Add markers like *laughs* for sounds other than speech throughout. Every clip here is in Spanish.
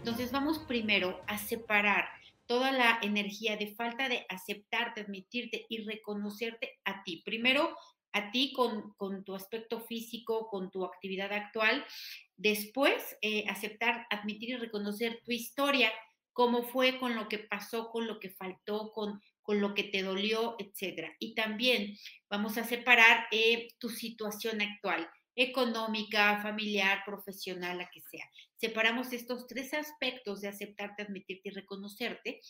Entonces vamos primero a separar toda la energía de falta de aceptarte, admitirte y reconocerte a ti. Primero a ti con, tu aspecto físico, con tu actividad actual. Después eh, aceptar, admitir y reconocer tu historia, cómo fue con lo que pasó, con lo que faltó, con, con lo que te dolió, etc. Y también vamos a separar eh, tu situación actual económica, familiar, profesional, la que sea. Separamos estos tres aspectos de aceptarte, admitirte y reconocerte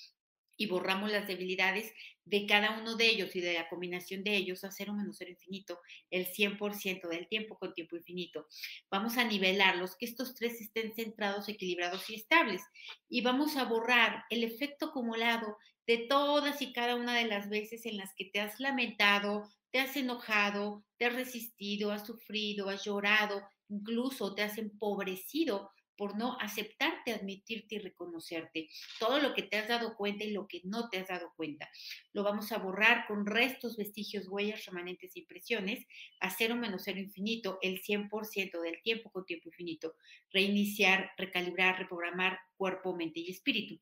y borramos las debilidades de cada uno de ellos y de la combinación de ellos a cero menos cero infinito, el 100% del tiempo con tiempo infinito. Vamos a nivelarlos, que estos tres estén centrados, equilibrados y estables. Y vamos a borrar el efecto acumulado de todas y cada una de las veces en las que te has lamentado, te has enojado, te has resistido, has sufrido, has llorado, incluso te has empobrecido por no aceptarte, admitirte y reconocerte. Todo lo que te has dado cuenta y lo que no te has dado cuenta. Lo vamos a borrar con restos, vestigios, huellas, remanentes, impresiones, a cero menos cero infinito, el 100% del tiempo con tiempo infinito. Reiniciar, recalibrar, reprogramar cuerpo, mente y espíritu.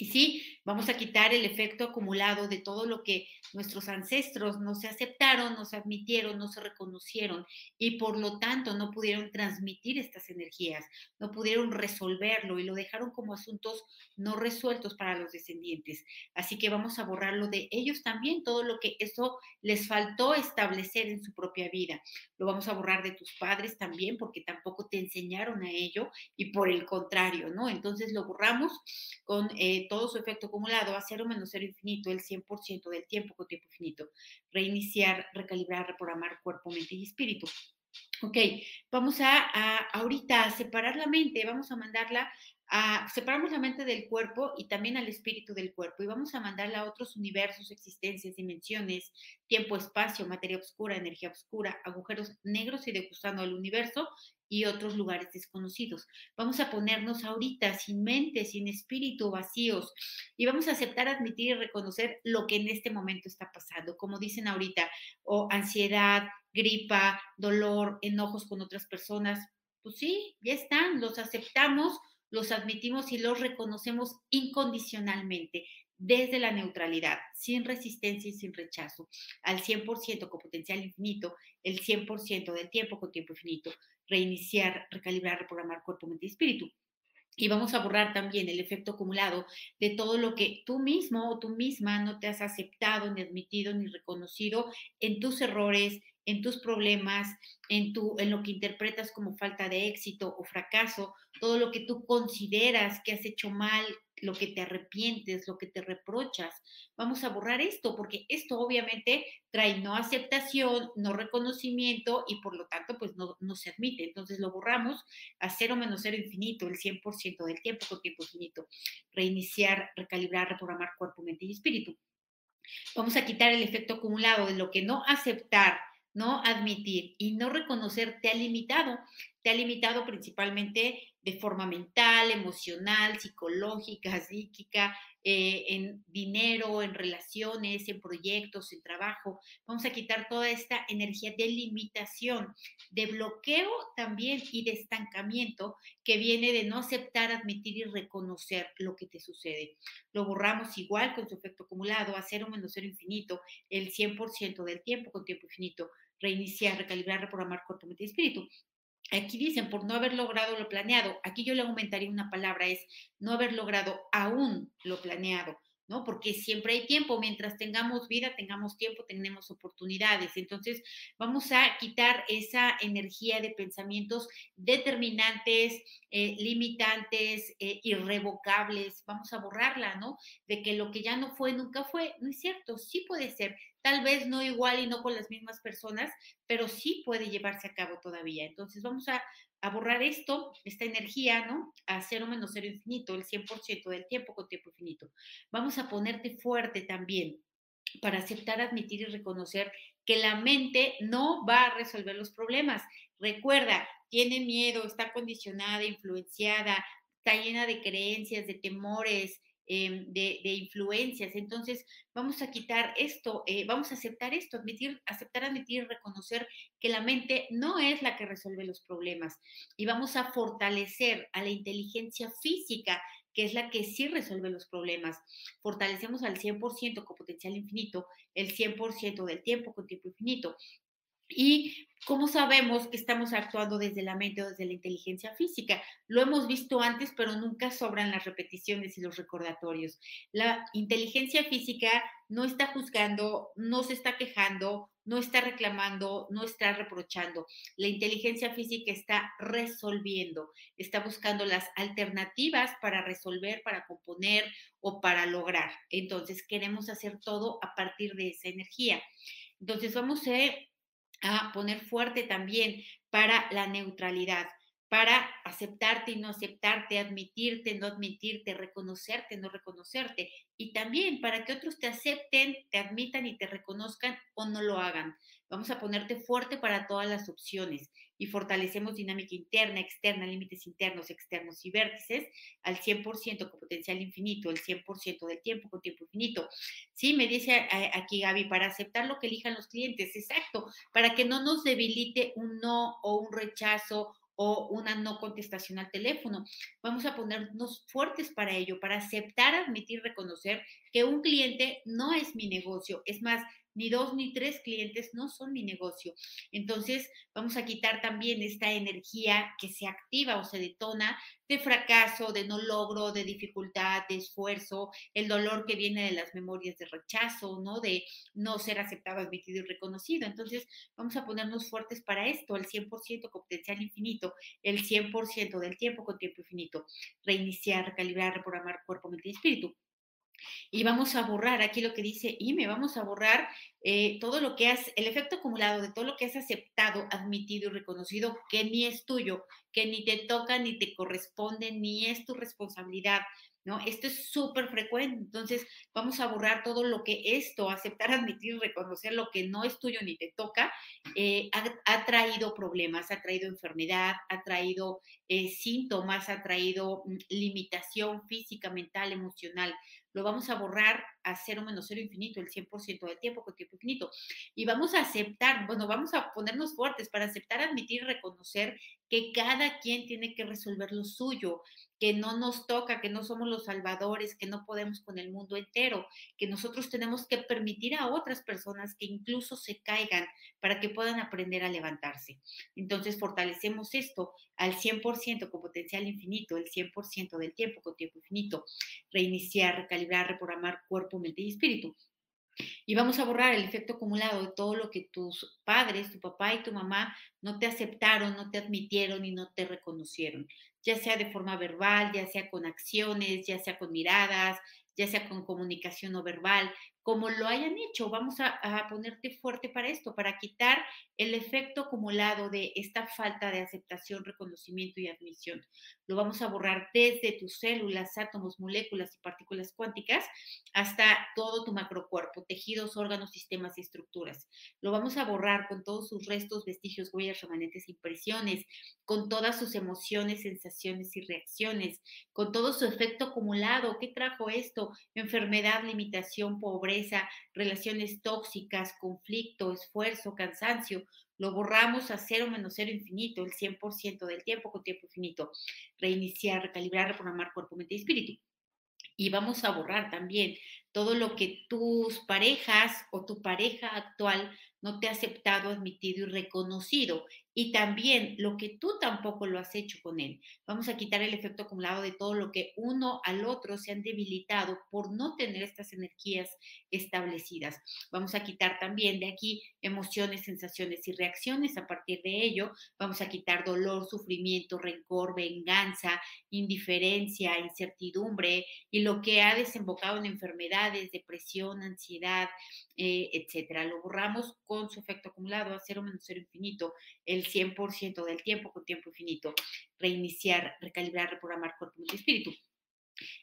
Y sí, vamos a quitar el efecto acumulado de todo lo que nuestros ancestros no se aceptaron, no se admitieron, no se reconocieron y por lo tanto no pudieron transmitir estas energías, no pudieron resolverlo y lo dejaron como asuntos no resueltos para los descendientes. Así que vamos a borrarlo de ellos también, todo lo que eso les faltó establecer en su propia vida. Lo vamos a borrar de tus padres también porque tampoco te enseñaron a ello y por el contrario, ¿no? Entonces lo borramos con... Eh, todo su efecto acumulado a cero menos cero infinito, el 100% del tiempo con tiempo infinito. Reiniciar, recalibrar, reprogramar cuerpo, mente y espíritu. Ok, vamos a, a ahorita a separar la mente, vamos a mandarla separamos la mente del cuerpo y también al espíritu del cuerpo y vamos a mandarla a otros universos, existencias, dimensiones, tiempo, espacio, materia oscura, energía oscura, agujeros negros y degustando al universo y otros lugares desconocidos. Vamos a ponernos ahorita sin mente, sin espíritu, vacíos y vamos a aceptar, admitir y reconocer lo que en este momento está pasando, como dicen ahorita, o ansiedad, gripa, dolor, enojos con otras personas. Pues sí, ya están, los aceptamos los admitimos y los reconocemos incondicionalmente, desde la neutralidad, sin resistencia y sin rechazo, al 100% con potencial infinito, el 100% del tiempo con tiempo infinito, reiniciar, recalibrar, reprogramar cuerpo, mente y espíritu. Y vamos a borrar también el efecto acumulado de todo lo que tú mismo o tú misma no te has aceptado, ni admitido, ni reconocido en tus errores, en tus problemas, en, tu, en lo que interpretas como falta de éxito o fracaso, todo lo que tú consideras que has hecho mal, lo que te arrepientes, lo que te reprochas. Vamos a borrar esto porque esto obviamente trae no aceptación, no reconocimiento y por lo tanto pues no, no se admite. Entonces lo borramos a cero menos cero infinito, el 100% del tiempo con tiempo infinito. Reiniciar, recalibrar, reprogramar cuerpo, mente y espíritu. Vamos a quitar el efecto acumulado de lo que no aceptar no admitir y no reconocer te ha limitado. Te ha limitado principalmente de forma mental, emocional, psicológica, *laughs* psíquica, eh, en dinero, en relaciones, en proyectos, en trabajo. Vamos a quitar toda esta energía de limitación, de bloqueo también y de estancamiento que viene de no aceptar, admitir y reconocer lo que te sucede. Lo borramos igual con su efecto acumulado a cero menos cero infinito, el 100% del tiempo con tiempo infinito reiniciar, recalibrar, reprogramar cuerpo, mente y espíritu. Aquí dicen, por no haber logrado lo planeado, aquí yo le aumentaría una palabra, es no haber logrado aún lo planeado. ¿no? Porque siempre hay tiempo, mientras tengamos vida, tengamos tiempo, tenemos oportunidades. Entonces, vamos a quitar esa energía de pensamientos determinantes, eh, limitantes, eh, irrevocables. Vamos a borrarla, ¿no? De que lo que ya no fue, nunca fue. No es cierto, sí puede ser, tal vez no igual y no con las mismas personas, pero sí puede llevarse a cabo todavía. Entonces vamos a, a borrar esto, esta energía, ¿no? A cero menos cero infinito, el 100% del tiempo con tiempo infinito. Vamos a ponerte fuerte también para aceptar, admitir y reconocer que la mente no va a resolver los problemas. Recuerda, tiene miedo, está condicionada, influenciada, está llena de creencias, de temores, em, de, influencias. Entonces, vamos a quitar esto, eh, vamos a aceptar esto, admitir, aceptar, admitir reconocer que la mente no es la que resuelve los problemas. Y vamos a fortalecer a la inteligencia física, que es la que sí resuelve los problemas. Fortalecemos al 100% con potencial infinito, el 100% del tiempo con tiempo infinito. ¿Y cómo sabemos que estamos actuando desde la mente o desde la inteligencia física? Lo hemos visto antes, pero nunca sobran las repeticiones y los recordatorios. La inteligencia física no está juzgando, no se está quejando, no está reclamando, no está reprochando. La inteligencia física está resolviendo, está buscando las alternativas para resolver, para componer o para lograr. Entonces, queremos hacer todo a partir de esa energía. Entonces, vamos a a poner fuerte también para la neutralidad, para aceptarte y no aceptarte, admitirte, no admitirte, reconocerte, no reconocerte, y también para que otros te acepten, te admitan y te reconozcan o no lo hagan. Vamos a ponerte fuerte para todas las opciones y fortalecemos dinámica interna, externa, límites internos, externos y vértices al 100% con potencial infinito, el 100% del tiempo con tiempo infinito. Sí, me dice aquí Gaby, para aceptar lo que elijan los clientes, exacto, para que no nos debilite un no o un rechazo o una no contestación al teléfono. Vamos a ponernos fuertes para ello, para aceptar, admitir, reconocer que un cliente no es mi negocio. Es más, ni dos ni tres clientes no son mi negocio. Entonces, vamos a quitar también esta energía que se activa o se detona de fracaso, de no logro, de dificultad, de esfuerzo, el dolor que viene de las memorias de rechazo, ¿no? De no ser aceptado, admitido y reconocido. Entonces, vamos a ponernos fuertes para esto, el 100% con potencial infinito, el 100% del tiempo con tiempo infinito, reiniciar, recalibrar, reprogramar cuerpo, mente y espíritu. Y vamos a borrar aquí lo que dice me vamos a borrar eh, todo lo que has, el efecto acumulado de todo lo que has aceptado, admitido y reconocido que ni es tuyo, que ni te toca, ni te corresponde, ni es tu responsabilidad. ¿No? Esto es súper frecuente, entonces vamos a borrar todo lo que esto, aceptar, *laughs* admitir y reconocer lo que no es tuyo ni te toca, eh, ha, traído problemas, ha traído enfermedad, ha traído eh, síntomas, ha traído mm, limitación física, mental, emocional lo vamos a borrar a cero menos cero infinito, el 100% del tiempo con tiempo infinito. Y vamos a aceptar, bueno, vamos a ponernos fuertes para aceptar, admitir reconocer que cada quien tiene que resolver lo suyo, que no nos toca, que no somos los salvadores, que no podemos con el mundo entero, que nosotros tenemos que permitir a otras personas que incluso se caigan para que puedan aprender a levantarse. Entonces fortalecemos esto al 100% con potencial infinito, el 100% del tiempo con tiempo infinito, reiniciar, recalibrar, reprogramar cuerpo, mente y espíritu. Y vamos a borrar el efecto acumulado de todo lo que tus padres, tu papá y tu mamá no te aceptaron, no te admitieron y no te reconocieron, ya sea de forma verbal, ya sea con acciones, ya sea con miradas, ya sea con comunicación no verbal, como lo hayan hecho. Vamos a, ponerte fuerte para esto, para quitar el efecto acumulado de esta falta de aceptación, reconocimiento y admisión. Lo vamos a borrar desde tus células, átomos, moléculas y partículas cuánticas hasta todo tu macrocuerpo, tejidos, órganos, sistemas y estructuras. Lo vamos a borrar con todos sus restos, vestigios, huellas, remanentes, impresiones, con todas sus emociones, sensaciones y reacciones, con todo su efecto acumulado. ¿Qué trajo esto? Enfermedad, limitación, pobreza relaciones tóxicas, conflicto, esfuerzo, cansancio, lo borramos a cero menos cero infinito, el 100% del tiempo con tiempo infinito. Reiniciar, recalibrar, reprogramar cuerpo, mente y espíritu. Y vamos a borrar también todo lo que tus parejas o tu pareja actual no te ha aceptado, admitido y reconocido. Y también lo que tú tampoco lo has hecho con él. Vamos a quitar el efecto acumulado de todo lo que uno al otro se han debilitado por no tener estas energías establecidas. Vamos a quitar también de aquí emociones, sensaciones y reacciones. A partir de ello, vamos a quitar dolor, sufrimiento, rencor, venganza, indiferencia, incertidumbre y lo que ha desembocado en enfermedades, depresión, ansiedad, eh, etcétera. Lo borramos con su efecto acumulado a cero menos cero infinito, 100% del tiempo con tiempo infinito. Reiniciar, recalibrar, reprogramar cuerpo, y espíritu.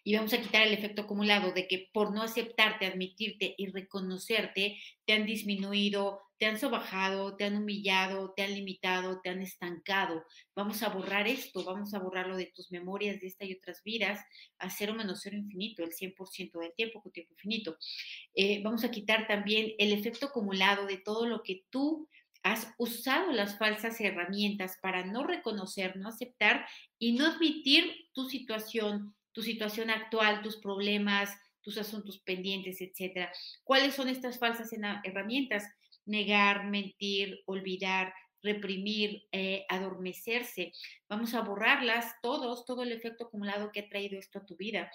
Y vamos a quitar el efecto acumulado de que por no aceptarte, admitirte y reconocerte, te han disminuido, te han sobajado, te han humillado, te han limitado, te han estancado. Vamos a borrar esto, vamos a borrarlo de tus memorias de esta y otras vidas a cero menos cero infinito, el 100% del tiempo con tiempo infinito. Eh, vamos a quitar también el efecto acumulado de todo lo que tú has usado las falsas herramientas para no reconocer, no aceptar y no admitir tu situación, tu situación actual, tus problemas, tus asuntos pendientes, etcétera. ¿Cuáles son estas falsas herramientas? Negar, mentir, olvidar, reprimir, eh, adormecerse. Vamos a borrarlas todos, todo el efecto acumulado que ha traído esto a tu vida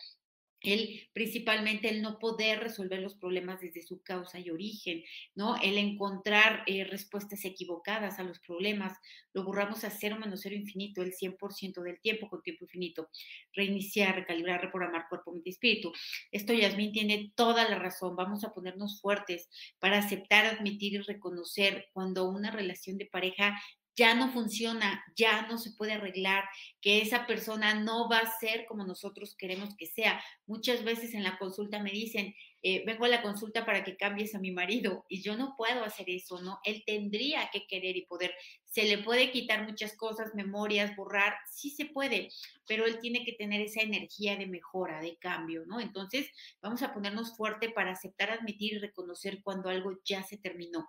el principalmente el no poder resolver los problemas desde su causa y origen, ¿no? El encontrar eh, respuestas equivocadas a los problemas, lo borramos a cero menos cero infinito, el 100% del tiempo con tiempo infinito. Reiniciar, recalibrar, reprogramar cuerpo, mente y espíritu. Esto Yasmín tiene toda la razón. Vamos a ponernos fuertes para aceptar, admitir y reconocer cuando una relación de pareja ya no funciona, ya no se puede arreglar, que esa persona no va a ser como nosotros queremos que sea. Muchas veces en la consulta me dicen, eh, vengo a la consulta para que cambies a mi marido y yo no puedo hacer eso, ¿no? Él tendría que querer y poder. Se le puede quitar muchas cosas, memorias, borrar, sí se puede, pero él tiene que tener esa energía de mejora, de cambio, ¿no? Entonces, vamos a ponernos fuerte para aceptar, admitir y reconocer cuando algo ya se terminó,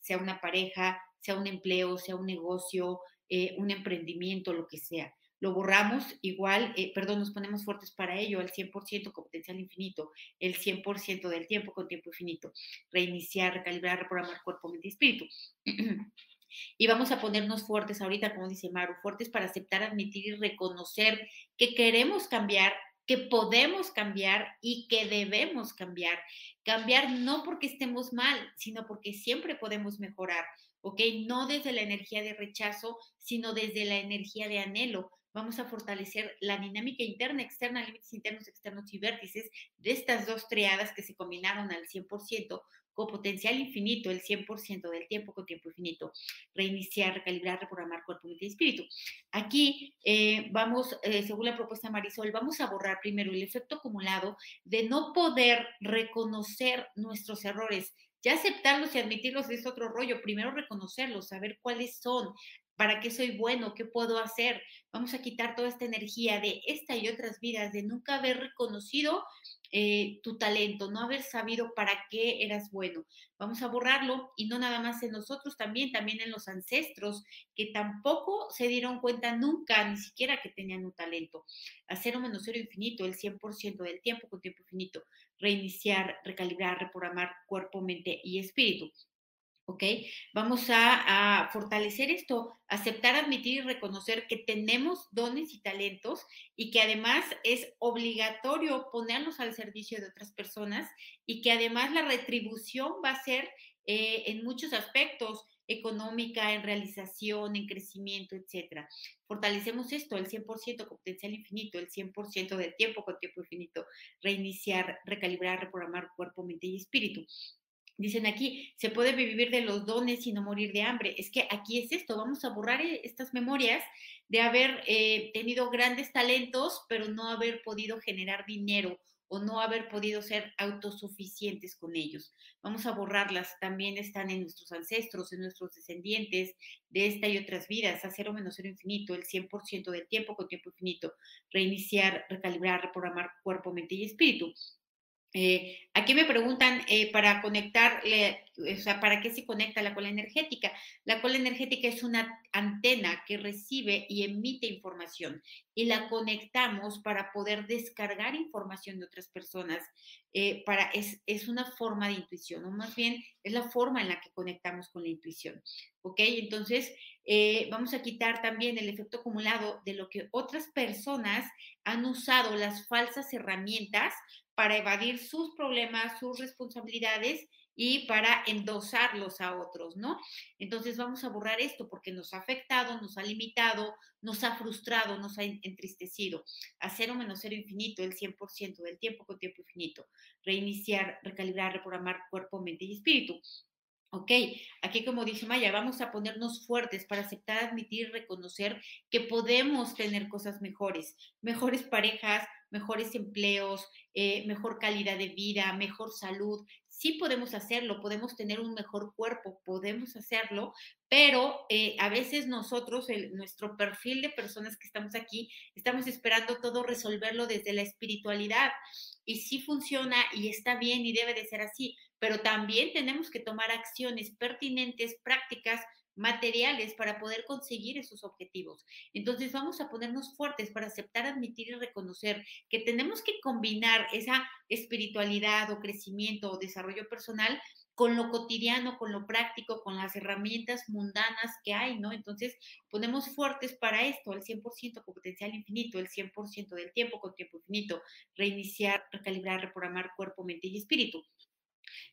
sea una pareja, sea un empleo, sea un negocio, eh, un emprendimiento, lo que sea. Lo borramos igual, eh, perdón, nos ponemos fuertes para ello, al 100% con potencial infinito, el 100% del tiempo con tiempo infinito. Reiniciar, recalibrar, reprogramar cuerpo, mente y espíritu. *clears throat* Y vamos a ponernos fuertes ahorita, como dice Maru, fuertes para aceptar, admitir y reconocer que queremos cambiar, que podemos cambiar y que debemos cambiar. Cambiar no porque estemos mal, sino porque siempre podemos mejorar. ¿Ok? No desde la energía de rechazo, sino desde la energía de anhelo. Vamos a fortalecer la dinámica interna, externa, límites internos, externos y vértices de estas dos triadas que se combinaron al 100% con potencial infinito, el 100% del tiempo con tiempo infinito. Reiniciar, recalibrar, reprogramar cuerpo, mente y espíritu. Aquí eh, vamos, eh, según la propuesta Marisol, vamos a borrar primero el efecto acumulado de no poder reconocer nuestros errores, ya aceptarlos y admitirlos es otro rollo. Primero reconocerlos, saber cuáles son, para qué soy bueno, qué puedo hacer. Vamos a quitar toda esta energía de esta y otras vidas, de nunca haber reconocido eh, tu talento, no haber sabido para qué eras bueno. Vamos a borrarlo y no nada más en nosotros, también, también en los ancestros que tampoco se dieron cuenta nunca, ni siquiera que tenían un talento. A cero menos cero infinito, el 100% del tiempo con tiempo infinito. Reiniciar, recalibrar, reprogramar cuerpo, mente y espíritu. ¿Ok? Vamos a, fortalecer esto, aceptar, admitir y reconocer que tenemos dones y talentos y que además es obligatorio ponerlos al servicio de otras personas y que además la retribución va a ser eh, en muchos aspectos económica, en realización, en crecimiento, etcétera. Fortalecemos esto, el 100% con potencial infinito, el 100% del tiempo con tiempo infinito, reiniciar, recalibrar, reprogramar cuerpo, mente y espíritu. Dicen aquí, se puede vivir de los dones y no morir de hambre. Es que aquí es esto, vamos a borrar eh, estas memorias de haber eh, tenido grandes talentos, pero no haber podido generar dinero o no haber podido ser autosuficientes con ellos. Vamos a borrarlas, también están en nuestros ancestros, en nuestros descendientes de esta y otras vidas, a cero menos cero infinito, el 100% del tiempo con tiempo infinito, reiniciar, recalibrar, reprogramar cuerpo, mente y espíritu. Eh, aquí me preguntan eh, para conectar, o sea, ¿para qué se conecta la cola energética? La cola energética es una antena que recibe y emite información y la conectamos para poder descargar información de otras personas. Eh, para, es, es, una forma de intuición, o más bien es la forma en la que conectamos con la intuición. ¿ok? Entonces, eh, vamos a quitar también el efecto acumulado de lo que otras personas han usado las falsas herramientas para evadir sus problemas, sus responsabilidades y para endosarlos a otros, ¿no? Entonces vamos a borrar esto porque nos ha afectado, nos ha limitado, nos ha frustrado, nos ha entristecido. A cero menos cero infinito, el 100% del tiempo con tiempo infinito. Reiniciar, recalibrar, reprogramar cuerpo, mente y espíritu. Ok, aquí como dice Maya, vamos a ponernos fuertes para aceptar, admitir reconocer que podemos tener cosas mejores, mejores parejas, mejores empleos, eh, mejor calidad de vida, mejor salud. Sí podemos hacerlo, podemos tener un mejor cuerpo, podemos hacerlo, pero eh, a veces nosotros, nuestro perfil de personas que estamos aquí, estamos esperando todo resolverlo desde la espiritualidad. Y sí funciona y está bien y debe de ser así, pero también tenemos que tomar acciones pertinentes, prácticas, materiales para poder conseguir esos objetivos. Entonces vamos a ponernos fuertes para aceptar, admitir y reconocer que tenemos que combinar esa espiritualidad o crecimiento o desarrollo personal con lo cotidiano, con lo práctico, con las herramientas mundanas que hay, ¿no? Entonces, ponemos fuertes para esto, el 100% con potencial infinito, el 100% del tiempo con tiempo infinito, reiniciar, recalibrar, reprogramar cuerpo, mente y espíritu.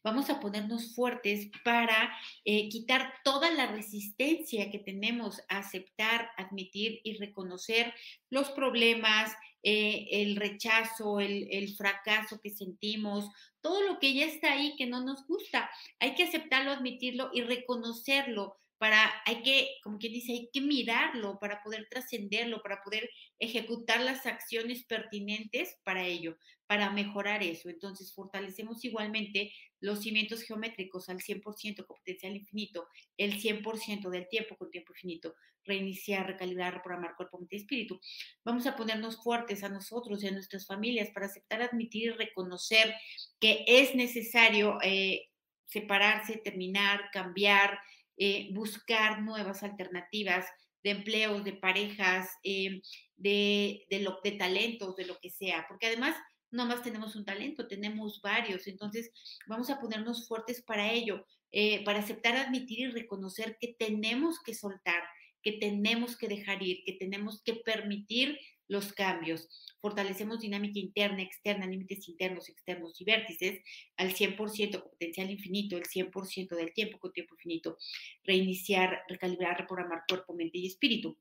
Vamos a ponernos fuertes para eh, quitar toda la resistencia que tenemos a aceptar, admitir y reconocer los problemas, eh, el rechazo, el, el, fracaso que sentimos, todo lo que ya está ahí que no nos gusta. Hay que aceptarlo, admitirlo y reconocerlo para, hay que, como quien dice, hay que mirarlo para poder trascenderlo, para poder ejecutar las acciones pertinentes para ello, para mejorar eso. Entonces, fortalecemos igualmente los cimientos geométricos al 100% con potencial infinito, el 100% del tiempo con tiempo infinito, reiniciar, recalibrar, reprogramar cuerpo, mente y espíritu. Vamos a ponernos fuertes a nosotros y a nuestras familias para aceptar, admitir y reconocer que es necesario eh, separarse, terminar, cambiar, eh, buscar nuevas alternativas de empleos, de parejas, eh, de, de, lo, de talentos, de lo que sea, porque además no más tenemos un talento, tenemos varios, entonces vamos a ponernos fuertes para ello, eh, para aceptar, admitir y reconocer que tenemos que soltar, que tenemos que dejar ir, que tenemos que permitir los cambios. Fortalecemos dinámica interna, externa, límites internos, externos y vértices al 100% con potencial infinito, el 100% del tiempo con tiempo infinito. Reiniciar, recalibrar, reprogramar cuerpo, mente y espíritu.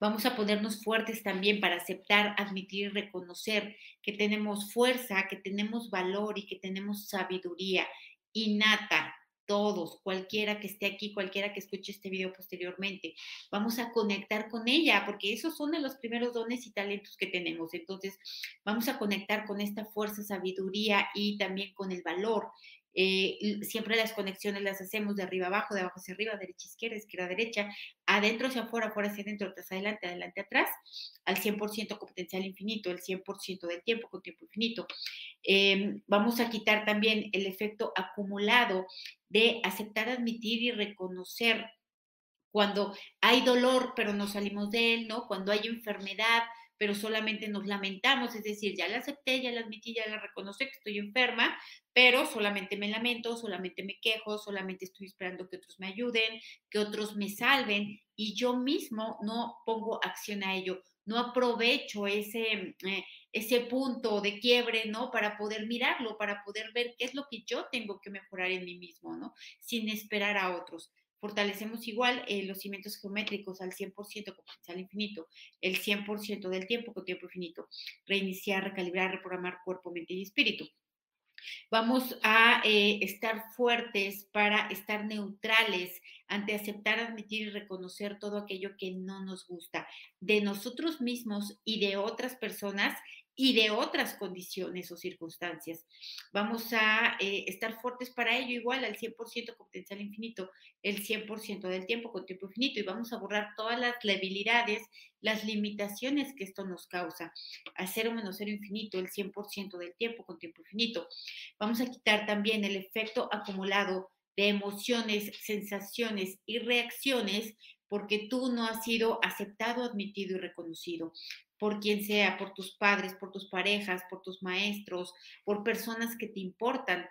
Vamos a ponernos fuertes también para aceptar, admitir y reconocer que tenemos fuerza, que tenemos valor y que tenemos sabiduría innata todos, cualquiera que esté aquí, cualquiera que escuche este video posteriormente. Vamos a conectar con ella, porque esos son de los primeros dones y talentos que tenemos. Entonces, vamos a conectar con esta fuerza, sabiduría y también con el valor eh, siempre las conexiones las hacemos de arriba abajo, de abajo hacia arriba, derecha izquierda, izquierda derecha, adentro hacia afuera, afuera hacia adentro, atrás adelante, adelante atrás, al 100% con potencial infinito, el 100% del tiempo con tiempo infinito. Em, vamos a quitar también el efecto acumulado de aceptar, admitir y reconocer cuando hay dolor, pero no salimos de él, ¿no? Cuando hay enfermedad, pero solamente nos lamentamos, es decir, ya la acepté, ya la admití, ya la reconocí que estoy enferma, pero solamente me lamento, solamente me quejo, solamente estoy esperando que otros me ayuden, que otros me salven y yo mismo no pongo acción a ello, no aprovecho ese, eh, ese punto de quiebre, ¿no? Para poder mirarlo, para poder ver qué es lo que yo tengo que mejorar en mí mismo, ¿no? Sin esperar a otros. Fortalecemos igual eh, los cimientos geométricos al 100% con potencial infinito, el 100% del tiempo con tiempo infinito. Reiniciar, recalibrar, reprogramar cuerpo, mente y espíritu. Vamos a eh, estar fuertes para estar neutrales ante aceptar, admitir y reconocer todo aquello que no nos gusta de nosotros mismos y de otras personas y de otras condiciones o circunstancias. Vamos a eh, estar fuertes para ello, igual al 100% con potencial infinito, el 100% del tiempo con tiempo infinito, y vamos a borrar todas las debilidades, las limitaciones que esto nos causa, a cero menos cero infinito, el 100% del tiempo con tiempo infinito. Vamos a quitar también el efecto acumulado de emociones, sensaciones y reacciones porque tú no has sido aceptado, admitido y reconocido por quien sea, por tus padres, por tus parejas, por tus maestros, por personas que te importan,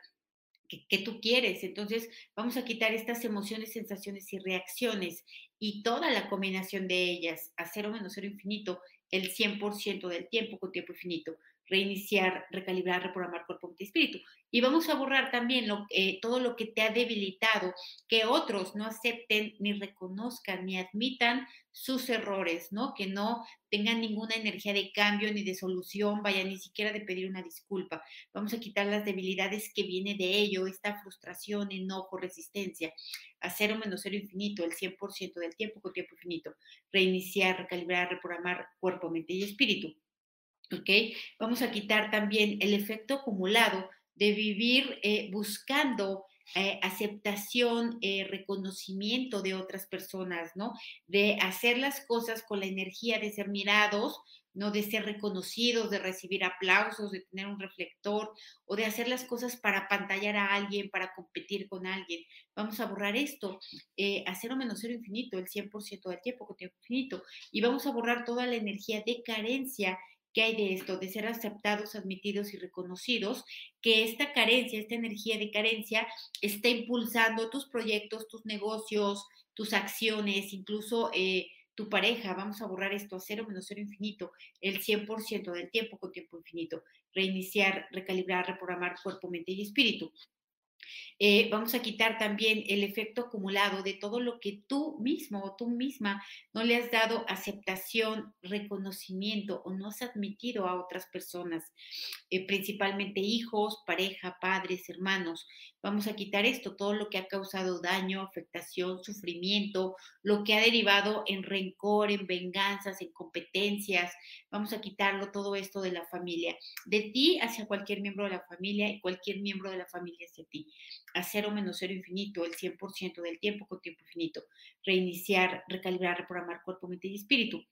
que, tú quieres. Entonces, vamos a quitar estas emociones, sensaciones y reacciones y toda la combinación de ellas a cero menos cero infinito el 100% del tiempo con tiempo infinito reiniciar, recalibrar, reprogramar cuerpo, mente y espíritu. Y vamos a borrar también lo, eh, todo lo que te ha debilitado, que otros no acepten ni reconozcan ni admitan sus errores, ¿no? Que no tengan ninguna energía de cambio ni de solución, vaya ni siquiera de pedir una disculpa. Vamos a quitar las debilidades que viene de ello, esta frustración, enojo, resistencia, a cero menos cero infinito, el 100% del tiempo con tiempo infinito. Reiniciar, recalibrar, reprogramar cuerpo, mente y espíritu ¿ok? Vamos a quitar también el efecto acumulado de vivir eh, buscando eh, aceptación, eh, reconocimiento de otras personas, ¿no? De hacer las cosas con la energía de ser mirados, no de ser reconocidos, de recibir aplausos, de tener un reflector o de hacer las cosas para pantallar a alguien, para competir con alguien. Vamos a borrar esto, a cero menos cero infinito, el 100% del tiempo con tiempo infinito, y vamos a borrar toda la energía de carencia ¿Qué hay de esto? De ser aceptados, admitidos y reconocidos, que esta carencia, esta energía de carencia está impulsando tus proyectos, tus negocios, tus acciones, incluso eh, tu pareja. Vamos a borrar esto a cero menos cero infinito, el 100% del tiempo con tiempo infinito. Reiniciar, recalibrar, reprogramar cuerpo, mente y espíritu. Eh, vamos a quitar también el efecto acumulado de todo lo que tú mismo o tú misma no le has dado aceptación, reconocimiento o no has admitido a otras personas, eh, principalmente hijos, pareja, padres, hermanos. Vamos a quitar esto, todo lo que ha causado daño, afectación, sufrimiento, lo que ha derivado en rencor, en venganzas, en competencias. Vamos a quitarlo todo esto de la familia, de ti hacia cualquier miembro de la familia y cualquier miembro de la familia hacia ti. A cero menos cero infinito, el 100% del tiempo con tiempo infinito. Reiniciar, recalibrar, reprogramar cuerpo, mente y espíritu.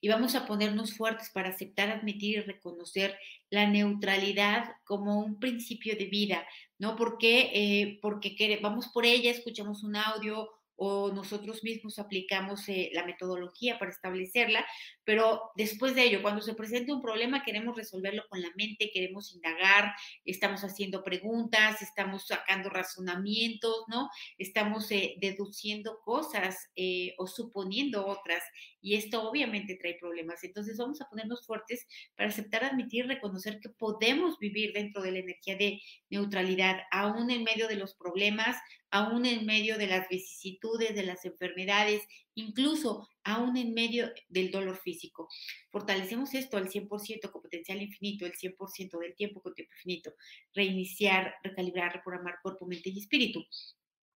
Y vamos a ponernos fuertes para aceptar, admitir y reconocer la neutralidad como un principio de vida, ¿no? Porque, eh, porque vamos por ella, escuchamos un audio o nosotros mismos aplicamos eh, la metodología para establecerla, pero después de ello, cuando se presenta un problema, queremos resolverlo con la mente, queremos indagar, estamos haciendo preguntas, estamos sacando razonamientos, ¿no? Estamos eh, deduciendo cosas eh, o suponiendo otras, y esto obviamente trae problemas. Entonces vamos a ponernos fuertes para aceptar, admitir, reconocer que podemos vivir dentro de la energía de neutralidad, aún en medio de los problemas, aún en medio de las vicisitudes, de las enfermedades, incluso aún en medio del dolor físico. Fortalecemos esto al 100% con potencial infinito, el 100% del tiempo con tiempo infinito. Reiniciar, recalibrar, reprogramar cuerpo, mente y espíritu.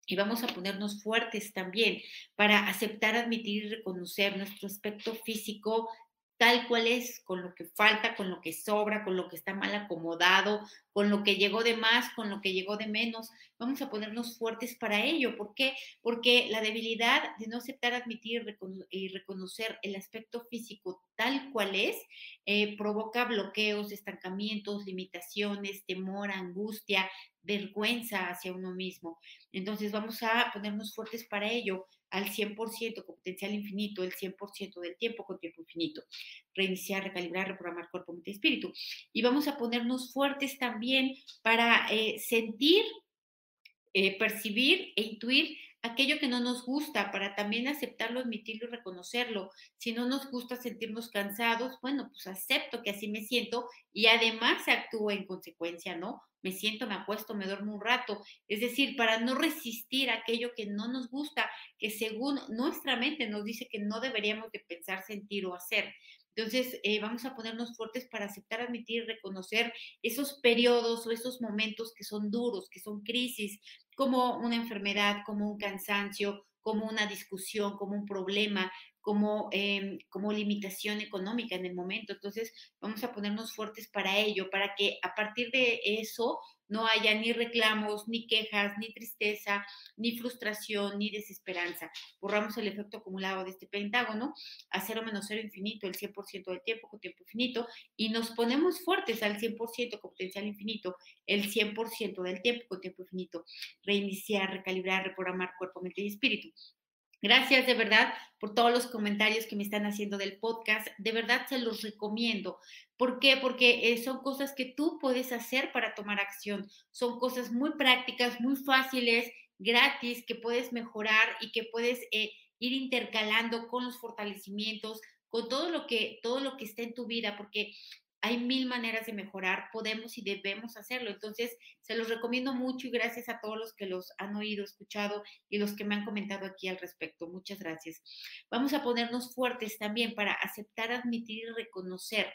Y vamos a ponernos fuertes también para aceptar, admitir y reconocer nuestro aspecto físico tal cual es, con lo que falta, con lo que sobra, con lo que está mal acomodado, con lo que llegó de más, con lo que llegó de menos. Vamos a ponernos fuertes para ello. ¿Por qué? Porque la debilidad de no aceptar, admitir y reconocer el aspecto físico tal cual es, eh, provoca bloqueos, estancamientos, limitaciones, temor, angustia, vergüenza hacia uno mismo. Entonces vamos a ponernos fuertes para ello al 100% con potencial infinito, el 100% del tiempo con tiempo infinito. Reiniciar, recalibrar, reprogramar cuerpo, mente y espíritu. Y vamos a ponernos fuertes también para eh, sentir, eh, percibir e intuir aquello que no nos gusta, para también aceptarlo, admitirlo y reconocerlo. Si no nos gusta sentirnos cansados, bueno, pues acepto que así me siento y además actúo en consecuencia, ¿no? Me siento, me acuesto, me duermo un rato. Es decir, para no resistir aquello que no nos gusta, que según nuestra mente nos dice que no deberíamos de pensar, sentir o hacer. Entonces, eh, vamos a ponernos fuertes para aceptar, admitir, reconocer esos periodos o esos momentos que son duros, que son crisis, como una enfermedad, como un cansancio, como una discusión, como un problema, como, em, como limitación económica en el momento. Entonces, vamos a ponernos fuertes para ello, para que a partir de eso no haya ni reclamos, ni quejas, ni tristeza, ni frustración, ni desesperanza. Borramos el efecto acumulado de este pentágono a cero menos cero infinito, el 100% del tiempo con tiempo infinito, y nos ponemos fuertes al 100% con potencial infinito, el 100% del tiempo con tiempo infinito. Reiniciar, recalibrar, reprogramar cuerpo, mente y espíritu Gracias de verdad por todos los comentarios que me están haciendo del podcast. De verdad se los recomiendo. ¿Por qué? Porque eh, son cosas que tú puedes hacer para tomar acción. Son cosas muy prácticas, muy fáciles, gratis, que puedes mejorar y que puedes eh, ir intercalando con los fortalecimientos, con todo lo que todo lo que está en tu vida, porque hay mil maneras de mejorar, podemos y debemos hacerlo. Entonces, se los recomiendo mucho y gracias a todos los que los han oído, escuchado y los que me han comentado aquí al respecto. Muchas gracias. Vamos a ponernos fuertes también para aceptar, admitir y reconocer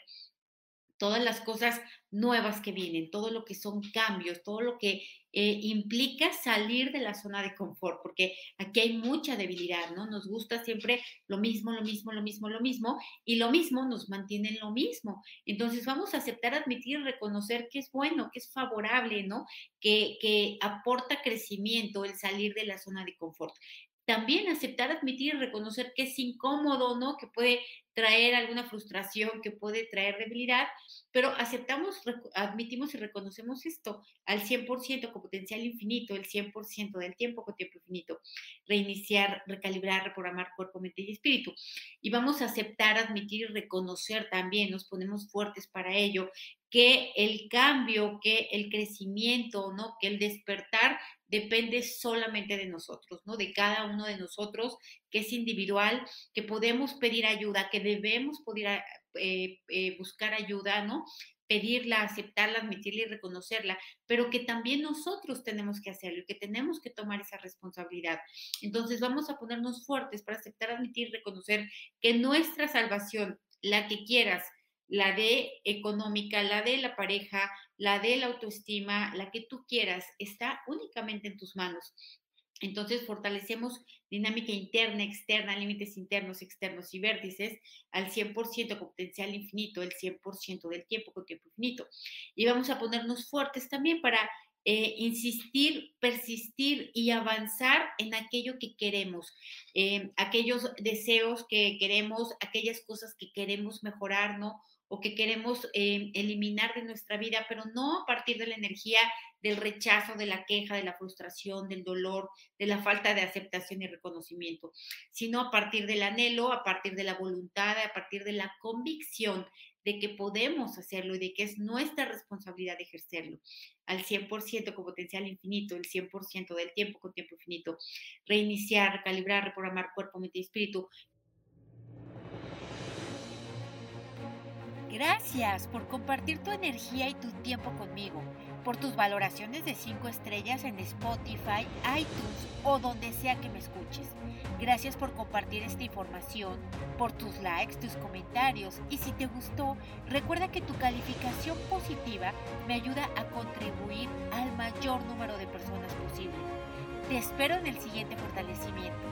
todas las cosas nuevas que vienen, todo lo que son cambios, todo lo que eh, implica salir de la zona de confort, porque aquí hay mucha debilidad, ¿no? Nos gusta siempre lo mismo, lo mismo, lo mismo, lo mismo, y lo mismo nos mantiene en lo mismo. Entonces vamos a aceptar, admitir, reconocer que es bueno, que es favorable, ¿no? Que, que aporta crecimiento el salir de la zona de confort también aceptar, admitir y reconocer que es incómodo, ¿no? Que puede traer alguna frustración, que puede traer debilidad, pero aceptamos, admitimos y reconocemos esto al 100% con potencial infinito, el 100% del tiempo con tiempo infinito. Reiniciar, recalibrar, reprogramar cuerpo, mente y espíritu. Y vamos a aceptar, admitir y reconocer también, nos ponemos fuertes para ello, que el cambio, que el crecimiento, ¿no? Que el despertar depende solamente de nosotros, ¿no? De cada uno de nosotros, que es individual, que podemos pedir ayuda, que debemos poder eh, eh, buscar ayuda, ¿no? pedirla, aceptarla, admitirla y reconocerla, pero que también nosotros tenemos que hacerlo y que tenemos que tomar esa responsabilidad. Entonces vamos a ponernos fuertes para aceptar, admitir reconocer que nuestra salvación, la que quieras, la de económica, la de la pareja, la de la autoestima, la que tú quieras, está únicamente en tus manos. Entonces fortalecemos dinámica interna, externa, límites internos, externos y vértices al 100% con potencial infinito, el 100% del tiempo con tiempo infinito. Y vamos a ponernos fuertes también para eh, insistir, persistir y avanzar en aquello que queremos, eh, aquellos deseos que queremos, aquellas cosas que queremos mejorar, ¿no? O que queremos eh, eliminar de nuestra vida, pero no a partir de la energía del rechazo, de la queja, de la frustración, del dolor, de la falta de aceptación y reconocimiento, sino a partir del anhelo, a partir de la voluntad, a partir de la convicción de que podemos hacerlo y de que es nuestra responsabilidad ejercerlo. Al 100% con potencial infinito, el 100% del tiempo con tiempo infinito, reiniciar, recalibrar, reprogramar cuerpo, mente y espíritu, Gracias por compartir tu energía y tu tiempo conmigo, por tus valoraciones de 5 estrellas en Spotify, iTunes o donde sea que me escuches. Gracias por compartir esta información, por tus likes, tus comentarios y si te gustó, recuerda que tu calificación positiva me ayuda a contribuir al mayor número de personas posible. Te espero en el siguiente fortalecimiento.